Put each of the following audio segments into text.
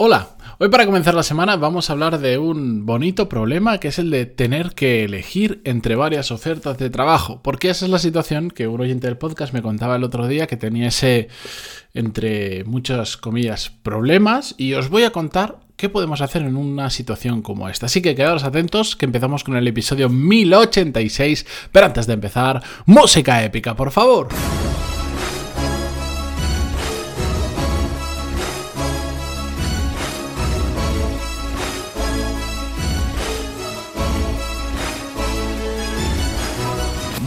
Hola, hoy para comenzar la semana vamos a hablar de un bonito problema que es el de tener que elegir entre varias ofertas de trabajo, porque esa es la situación que un oyente del podcast me contaba el otro día que tenía ese, entre muchas comillas, problemas y os voy a contar qué podemos hacer en una situación como esta. Así que quedaos atentos que empezamos con el episodio 1086, pero antes de empezar, música épica, por favor.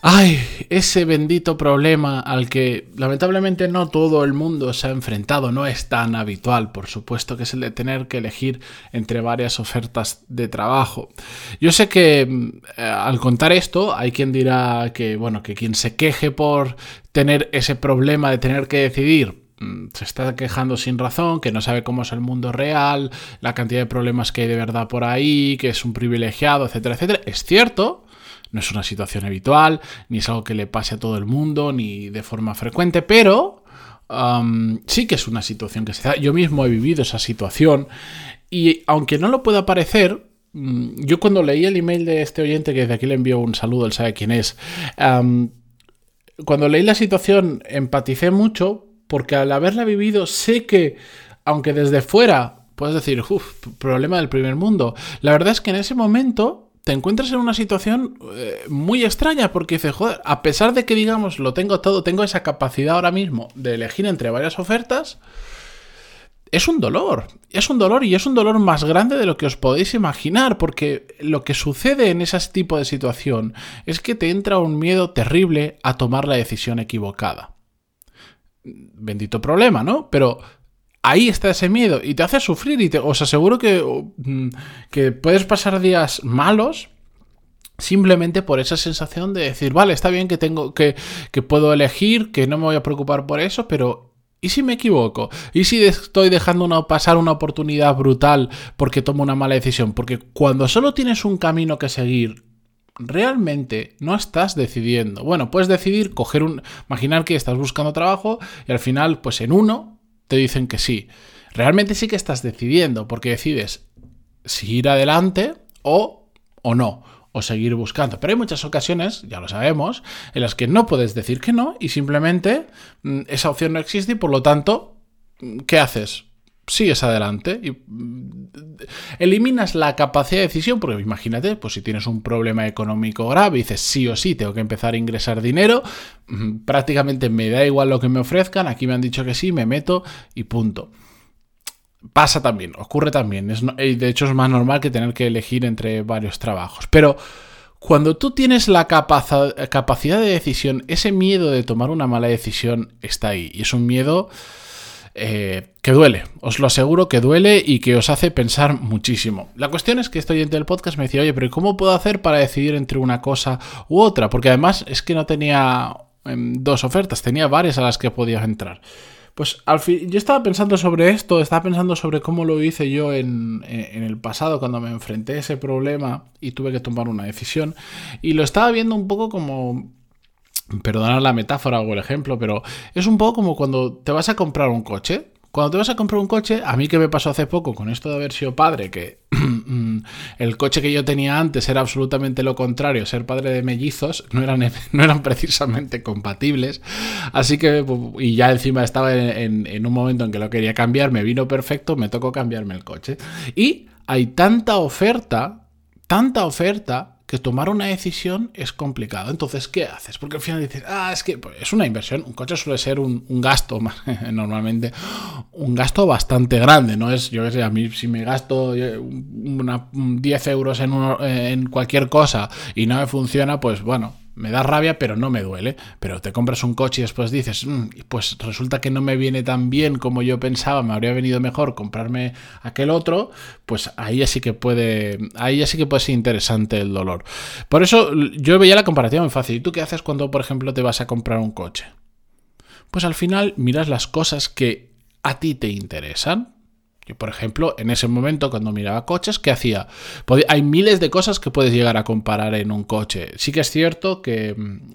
Ay, ese bendito problema al que lamentablemente no todo el mundo se ha enfrentado, no es tan habitual, por supuesto, que es el de tener que elegir entre varias ofertas de trabajo. Yo sé que mm, eh, al contar esto hay quien dirá que, bueno, que quien se queje por tener ese problema de tener que decidir mm, se está quejando sin razón, que no sabe cómo es el mundo real, la cantidad de problemas que hay de verdad por ahí, que es un privilegiado, etcétera, etcétera. Es cierto, no es una situación habitual, ni es algo que le pase a todo el mundo, ni de forma frecuente, pero sí que es una situación que se da. Yo mismo he vivido esa situación y aunque no lo pueda parecer, mm, yo cuando leí el email de este oyente, que desde aquí le envío un saludo, él sabe quién es, cuando leí la situación empaticé mucho porque al haberla vivido sé que, aunque desde fuera puedes decir, uff, problema del primer mundo, la verdad es que en ese momento te encuentras en una situación eh, muy extraña porque dices, joder, a pesar de que digamos lo tengo todo, tengo esa capacidad ahora mismo de elegir entre varias ofertas, es un dolor, es un dolor y es un dolor más grande de lo que os podéis imaginar, porque lo que sucede en ese tipo de situación es que te entra un miedo terrible a tomar la decisión equivocada. Bendito problema, ¿no? Pero ahí está ese miedo y te hace sufrir y te, os aseguro que, mm, que puedes pasar días malos simplemente por esa sensación de decir, vale, está bien que tengo que, que puedo elegir, que no me voy a preocupar por eso, pero ¿y si me equivoco? ¿Y si estoy dejando una, pasar una oportunidad brutal porque tomo una mala decisión? Porque cuando solo tienes un camino que seguir, realmente no estás decidiendo. Bueno, puedes decidir coger un. Imaginar que estás buscando trabajo y al final, pues en uno te dicen que sí. Realmente sí que estás decidiendo porque decides seguir adelante o, o no, o seguir buscando. Pero hay muchas ocasiones, ya lo sabemos, en las que no puedes decir que no y simplemente mm, esa opción no existe y por lo tanto, mm, ¿qué haces? Sigues adelante y mm, eliminas la capacidad de decisión, porque imagínate, pues si tienes un problema económico grave dices sí o sí, tengo que empezar a ingresar dinero, mm, prácticamente me da igual lo que me ofrezcan, aquí me han dicho que sí, me meto y punto. Pasa también, ocurre también, es, de hecho es más normal que tener que elegir entre varios trabajos, pero cuando tú tienes la capacidad de decisión, ese miedo de tomar una mala decisión está ahí y es un miedo eh, que duele, os lo aseguro que duele y que os hace pensar muchísimo. La cuestión es que este oyente del podcast me decía, oye, pero ¿cómo puedo hacer para decidir entre una cosa u otra? Porque además es que no tenía em, dos ofertas, tenía varias a las que podía entrar. Pues al fin, yo estaba pensando sobre esto, estaba pensando sobre cómo lo hice yo en, en, el pasado cuando me enfrenté a ese problema y tuve que tomar una decisión. Y lo estaba viendo un poco como Perdonad la metáfora o el ejemplo, pero es un poco como cuando te vas a comprar un coche. Cuando te vas a comprar un coche, a mí que me pasó hace poco con esto de haber sido padre, que el coche que yo tenía antes era absolutamente lo contrario, ser padre de mellizos, no eran, no eran precisamente compatibles. Así que, y ya encima estaba en, en un momento en que lo quería cambiar, me vino perfecto, me tocó cambiarme el coche. Y hay tanta oferta, tanta oferta que tomar una decisión es complicado. Entonces, ¿qué haces? Porque al final dices, ah, es que pues, es una inversión. Un coche suele ser un, gasto, normalmente, un gasto bastante grande. No es, yo qué sé, a mí si me gasto eh, una, 10 euros en, en cualquier cosa y no me funciona, pues bueno, me da rabia, pero no me duele. Pero te compras un coche y después dices, mm, pues resulta que no me viene tan bien como yo pensaba, me habría venido mejor comprarme aquel otro, pues ahí sí que puede, ahí sí que puede ser interesante el dolor. Por eso yo veía la comparativa muy fácil. ¿Y tú qué haces cuando, por ejemplo, te vas a comprar un coche? Pues al final miras las cosas que a ti te interesan. Por ejemplo, en ese momento cuando miraba coches, ¿qué hacía? Hay miles de cosas que puedes llegar a comparar en un coche. Sí que es cierto que mm,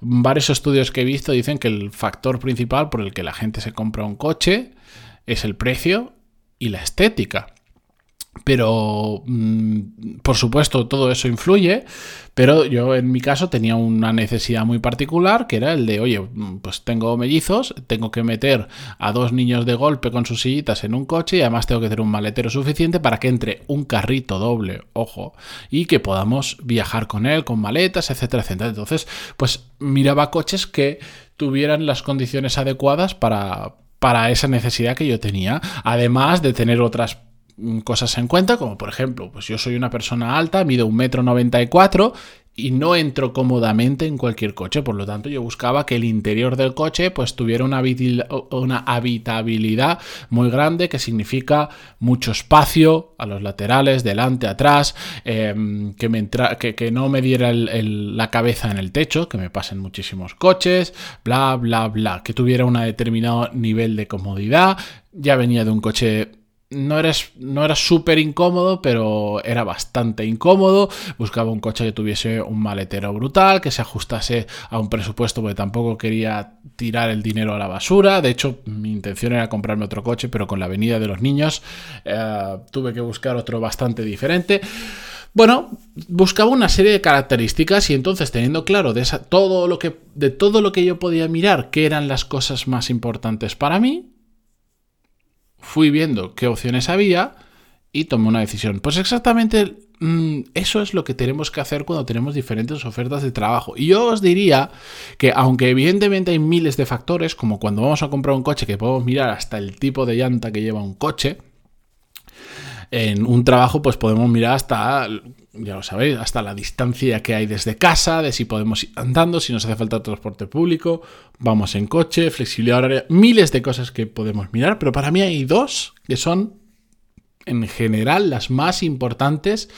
varios estudios que he visto dicen que el factor principal por el que la gente se compra un coche es el precio y la estética. Pero, mm, por supuesto, todo eso influye, pero yo en mi caso tenía una necesidad muy particular, que era el de, oye, mm, pues tengo mellizos, tengo que meter a dos niños de golpe con sus sillitas en un coche y además tengo que tener un maletero suficiente para que entre un carrito doble, ojo, y que podamos viajar con él, con maletas, etcétera, etcétera. Entonces, pues miraba coches que tuvieran las condiciones adecuadas para, para esa necesidad que yo tenía, además de tener otras cosas en cuenta, como por ejemplo, pues yo soy una persona alta, mido un metro noventa y cuatro y no entro cómodamente en cualquier coche, por lo tanto yo buscaba que el interior del coche pues tuviera una, habitabilidad muy grande, que significa mucho espacio a los laterales, delante, atrás, em, que, me que, no me diera la cabeza en el techo, que me pasen muchísimos coches, bla, bla, bla, que tuviera un determinado nivel de comodidad, ya venía de un coche no era, no era súper incómodo, pero era bastante incómodo. Buscaba un coche que tuviese un maletero brutal, que se ajustase a un presupuesto, porque tampoco quería tirar el dinero a la basura. De hecho, mi intención era comprarme otro coche, pero con la venida de los niños eh, tuve que buscar otro bastante diferente. Bueno, buscaba una serie de características y entonces teniendo claro de, todo lo que, de todo lo que yo podía mirar, qué eran las cosas más importantes para mí, fui viendo qué opciones había y tomé una decisión. Pues exactamente mm, eso es lo que tenemos que hacer cuando tenemos diferentes ofertas de trabajo. Y yo os diría que aunque evidentemente hay miles de factores, como cuando vamos a comprar un coche que podemos mirar hasta el tipo de llanta que lleva un coche, en un trabajo pues podemos mirar hasta, ya lo sabéis, hasta la distancia que hay desde casa, de si podemos ir andando, si nos hace falta transporte público, vamos en coche, flexibilidad horaria, miles de cosas que podemos mirar, pero para mí hay dos que son en general las más importantes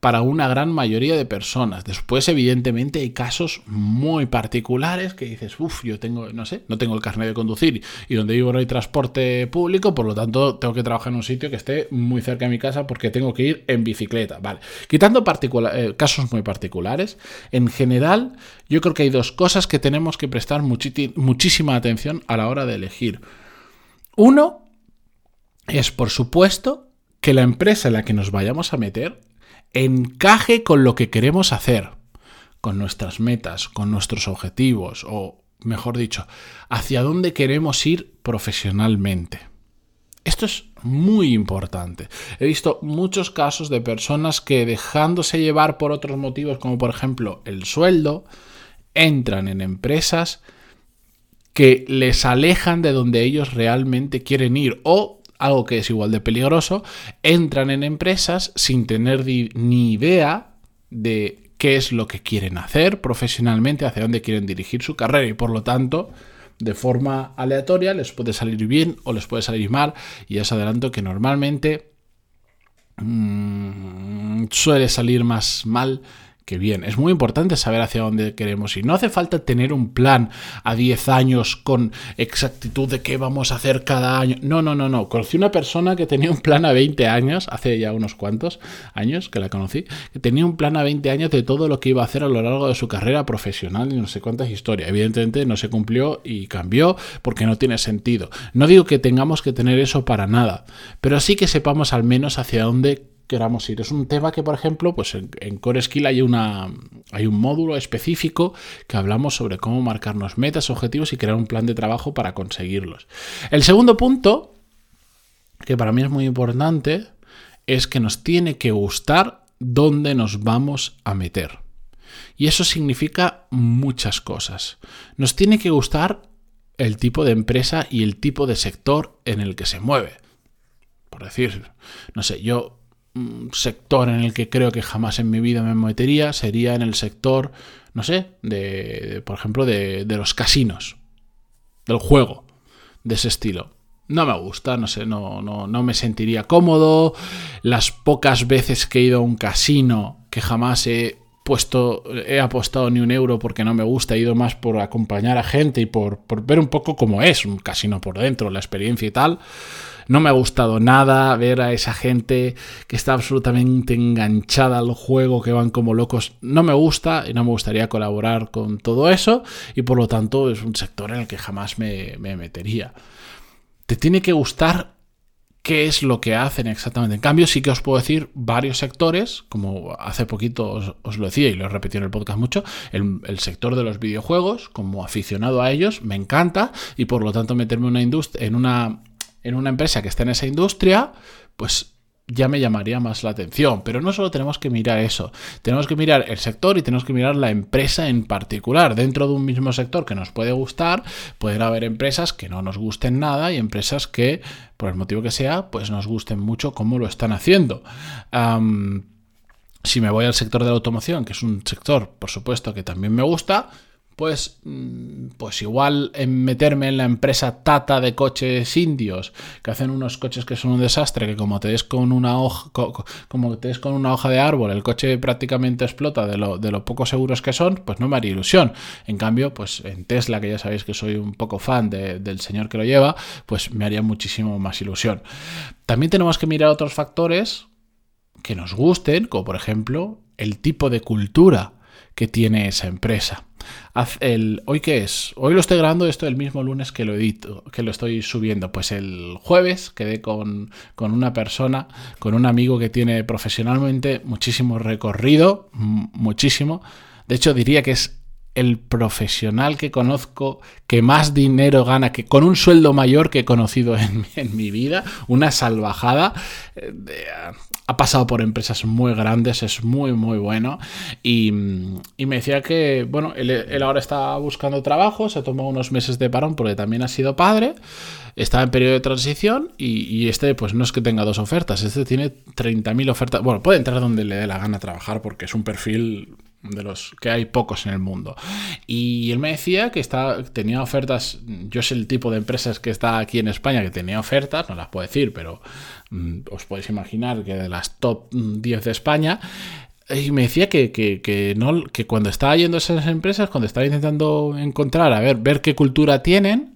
para una gran mayoría de personas. Después, evidentemente, hay casos muy particulares que dices, uff, yo tengo, no sé, no tengo el carnet de conducir y donde vivo no hay transporte público, por lo tanto, tengo que trabajar en un sitio que esté muy cerca de mi casa porque tengo que ir en bicicleta. Vale, quitando eh, casos muy particulares, en general, yo creo que hay dos cosas que tenemos que prestar muchísima atención a la hora de elegir. Uno es, por supuesto, que la empresa en la que nos vayamos a meter encaje con lo que queremos hacer, con nuestras metas, con nuestros objetivos, o mejor dicho, hacia dónde queremos ir profesionalmente. Esto es muy importante. He visto muchos casos de personas que dejándose llevar por otros motivos, como por ejemplo el sueldo, entran en empresas que les alejan de donde ellos realmente quieren ir o algo que es igual de peligroso, entran en empresas sin tener ni idea de qué es lo que quieren hacer profesionalmente, hacia dónde quieren dirigir su carrera y por lo tanto de forma aleatoria les puede salir bien o les puede salir mal. Y es adelanto que normalmente mm, suele salir más mal que bien. Es muy importante saber hacia dónde queremos ir. No hace falta tener un plan a 10 años con exactitud de qué vamos a hacer cada año. No, no, no, no. Conocí una persona que tenía un plan a 20 años, hace ya unos cuantos años que la conocí, que tenía un plan a 20 años de todo lo que iba a hacer a lo largo de su carrera profesional y no sé cuántas historias. Evidentemente no se cumplió y cambió porque no tiene sentido. No digo que tengamos que tener eso para nada, pero sí que sepamos al menos hacia dónde queramos ir. Es un tema que, por ejemplo, pues en, Core Skill hay, una, hay un módulo específico que hablamos sobre cómo marcarnos metas, objetivos y crear un plan de trabajo para conseguirlos. El segundo punto, que para mí es muy importante, es que nos tiene que gustar dónde nos vamos a meter. Y eso significa muchas cosas. Nos tiene que gustar el tipo de empresa y el tipo de sector en el que se mueve. Por decir, no sé, yo sector en el que creo que jamás en mi vida me metería sería en el sector, no sé, de, por ejemplo, de, de, los casinos, del juego, de ese estilo. No me gusta, no sé, no, no, no me sentiría cómodo. Las pocas veces que he ido a un casino, que jamás he puesto, he apostado ni un euro porque no me gusta, he ido más por acompañar a gente y por, por ver un poco cómo es un casino por dentro, la experiencia y tal. No me ha gustado nada ver a esa gente que está absolutamente enganchada al juego, que van como locos. No me gusta y no me gustaría colaborar con todo eso y por lo tanto es un sector en el que jamás me, metería. Te tiene que gustar qué es lo que hacen exactamente. En cambio, sí que os puedo decir varios sectores, como hace poquito os, lo decía y lo he repetido en el podcast mucho, el, sector de los videojuegos, como aficionado a ellos, me encanta y por lo tanto meterme una en una en una empresa que está en esa industria, pues ya me llamaría más la atención. Pero no solo tenemos que mirar eso, tenemos que mirar el sector y tenemos que mirar la empresa en particular. Dentro de un mismo sector que nos puede gustar, pueden haber empresas que no nos gusten nada y empresas que, por el motivo que sea, pues nos gusten mucho cómo lo están haciendo. si me voy al sector de la automoción, que es un sector, por supuesto, que también me gusta, pues, mm, pues igual en meterme en la empresa Tata de coches indios, que hacen unos coches que son un desastre, que como te des con una hoja, como te des con una hoja de árbol, el coche prácticamente explota de lo, de poco seguros que son, pues no me haría ilusión. En cambio, pues en Tesla, que ya sabéis que soy un poco fan del señor que lo lleva, pues me haría muchísimo más ilusión. También tenemos que mirar otros factores que nos gusten, como por ejemplo el tipo de cultura que tiene esa empresa. El, ¿Hoy qué es? Hoy lo estoy grabando esto el mismo lunes que lo edito, que lo estoy subiendo. Pues el jueves quedé con, con una persona, con un amigo que tiene profesionalmente muchísimo recorrido, muchísimo. De hecho, diría que es el profesional que conozco que más dinero gana, que con un sueldo mayor que he conocido en, mi vida, una salvajada. Eh, ha pasado por empresas muy grandes, es muy, muy bueno. Y, me decía que, bueno, él, ahora está buscando trabajo, se tomó unos meses de parón porque también ha sido padre, está en periodo de transición y, este, pues no es que tenga dos ofertas, este tiene 30.000 ofertas. Bueno, puede entrar donde le dé la gana trabajar porque es un perfil de los que hay pocos en el mundo. Y él me decía que está, tenía ofertas, yo sé el tipo de empresas que está aquí en España que tenía ofertas, no las puedo decir, pero mm, os podéis imaginar que de las top 10 de España, y me decía que, no, que cuando estaba yendo a esas empresas, cuando estaba intentando encontrar, a ver, ver qué cultura tienen,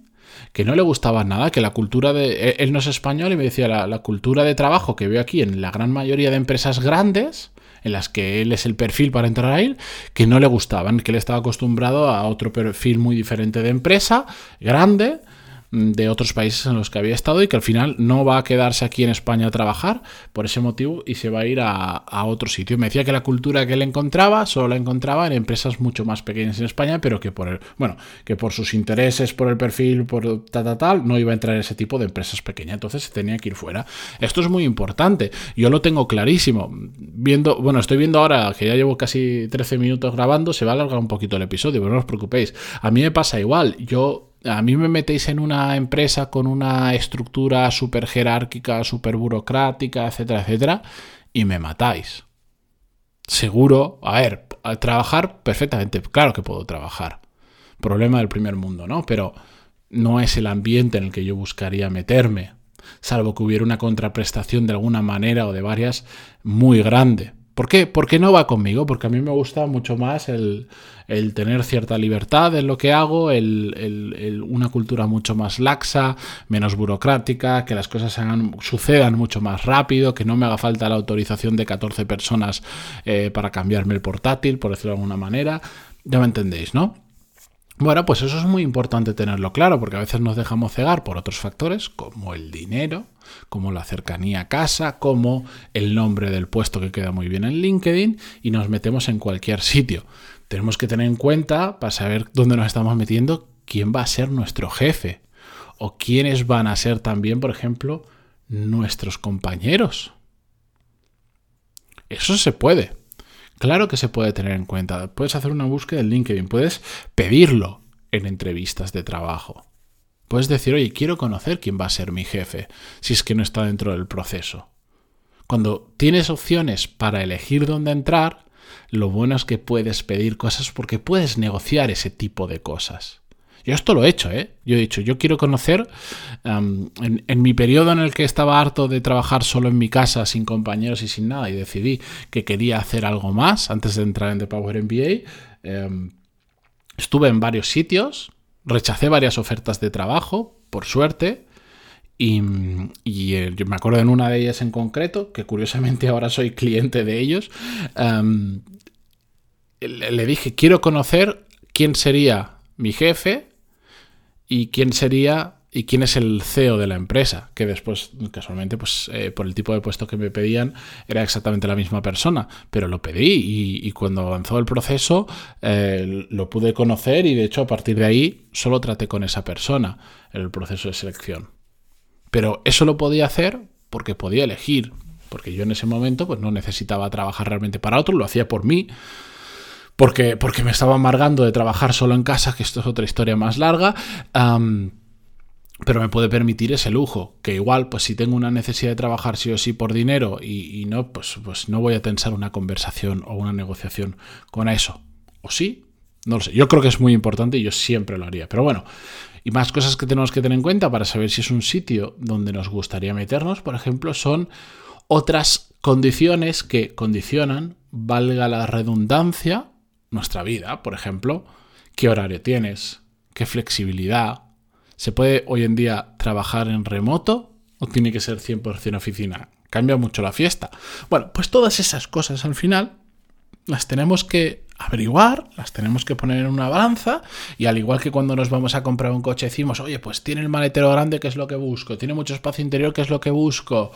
que no le gustaba nada, que la cultura de... Él no es español y me decía, la, la cultura de trabajo que veo aquí en la gran mayoría de empresas grandes, en las que él es el perfil para entrar a él, que no le gustaban, que él estaba acostumbrado a otro perfil muy diferente de empresa, grande, de otros países en los que había estado y que al final no va a quedarse aquí en España a trabajar por ese motivo y se va a ir a, otro sitio. Me decía que la cultura que él encontraba solo la encontraba en empresas mucho más pequeñas en España, pero que por el, bueno, que por sus intereses, por el perfil, por tal, tal, tal, no iba a entrar en ese tipo de empresas pequeñas. Entonces se tenía que ir fuera. Esto es muy importante. Yo lo tengo clarísimo. Viendo, bueno, estoy viendo ahora que ya llevo casi 13 minutos grabando, se va a alargar un poquito el episodio, pero no os preocupéis. A mí me pasa igual. Yo a mí me metéis en una empresa con una estructura súper jerárquica, súper burocrática, etcétera, etcétera, y me matáis. Seguro, a ver, a trabajar perfectamente, claro que puedo trabajar. Problema del primer mundo, ¿no? Pero no es el ambiente en el que yo buscaría meterme, salvo que hubiera una contraprestación de alguna manera o de varias muy grande. ¿Por qué? Porque no va conmigo, porque a mí me gusta mucho más el, tener cierta libertad en lo que hago, el, una cultura mucho más laxa, menos burocrática, que las cosas sucedan mucho más rápido, que no me haga falta la autorización de 14 personas eh, para cambiarme el portátil, por decirlo de alguna manera. Ya me entendéis, ¿no? Bueno, pues eso es muy importante tenerlo claro, porque a veces nos dejamos cegar por otros factores, como el dinero, como la cercanía a casa, como el nombre del puesto que queda muy bien en LinkedIn, y nos metemos en cualquier sitio. Tenemos que tener en cuenta, para saber dónde nos estamos metiendo, quién va a ser nuestro jefe, o quiénes van a ser también, por ejemplo, nuestros compañeros. Eso se puede. Claro que se puede tener en cuenta. Puedes hacer una búsqueda en LinkedIn, puedes pedirlo en entrevistas de trabajo. Puedes decir, oye, quiero conocer quién va a ser mi jefe, si es que no está dentro del proceso. Cuando tienes opciones para elegir dónde entrar, lo bueno es que puedes pedir cosas porque puedes negociar ese tipo de cosas. Yo esto lo he hecho, ¿eh? Yo he dicho, yo quiero conocer, en, mi periodo en el que estaba harto de trabajar solo en mi casa, sin compañeros y sin nada, y decidí que quería hacer algo más antes de entrar en The Power MBA, em, estuve en varios sitios, rechacé varias ofertas de trabajo, por suerte, y, eh, yo me acuerdo en una de ellas en concreto, que curiosamente ahora soy cliente de ellos, em, le dije, quiero conocer quién sería mi jefe y quién sería y quién es el CEO de la empresa, que después, casualmente, pues eh, por el tipo de puesto que me pedían, era exactamente la misma persona, pero lo pedí y, cuando avanzó el proceso eh, lo pude conocer y de hecho a partir de ahí solo traté con esa persona en el proceso de selección. Pero eso lo podía hacer porque podía elegir, porque yo en ese momento pues no necesitaba trabajar realmente para otro, lo hacía por mí porque, porque me estaba amargando de trabajar solo en casa, que esto es otra historia más larga. pero me puede permitir ese lujo, que igual, pues si tengo una necesidad de trabajar sí o sí por dinero y, no, pues, pues no voy a tensar una conversación o una negociación con eso. ¿O sí? No lo sé. Yo creo que es muy importante y yo siempre lo haría. Pero bueno, y más cosas que tenemos que tener en cuenta para saber si es un sitio donde nos gustaría meternos, por ejemplo, son otras condiciones que condicionan, valga la redundancia, nuestra vida, por ejemplo, qué horario tienes, qué flexibilidad. ¿Se puede hoy en día trabajar en remoto o tiene que ser 100% oficina? Cambia mucho la fiesta. Bueno, pues todas esas cosas al final las tenemos que averiguar, las tenemos que poner en una balanza y al igual que cuando nos vamos a comprar un coche decimos, oye, pues tiene el maletero grande, que es lo que busco, tiene mucho espacio interior, que es lo que busco,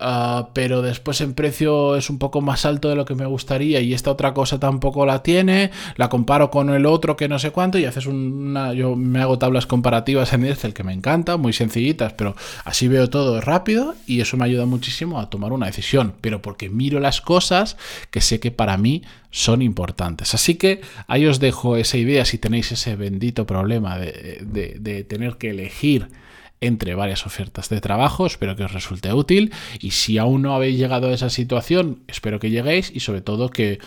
ah, pero después en precio es un poco más alto de lo que me gustaría y esta otra cosa tampoco la tiene, la comparo con el otro que no sé cuánto y haces una, yo me hago tablas comparativas en Excel que me encanta, muy sencillitas, pero así veo todo rápido y eso me ayuda muchísimo a tomar una decisión, pero porque miro las cosas que sé que para mí son importantes. Así que ahí os dejo esa idea si tenéis ese bendito problema de, tener que elegir entre varias ofertas de trabajo. Espero que os resulte útil. Y si aún no habéis llegado a esa situación, espero que lleguéis y sobre todo que,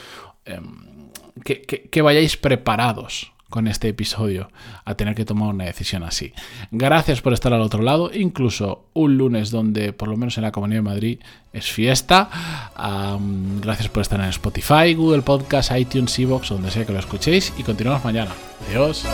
em, que vayáis preparados con este episodio a tener que tomar una decisión así. Gracias por estar al otro lado, incluso un lunes donde por lo menos en la Comunidad de Madrid es fiesta. gracias por estar en Spotify, Google Podcast, iTunes, Evox, donde sea que lo escuchéis y continuamos mañana. Adiós.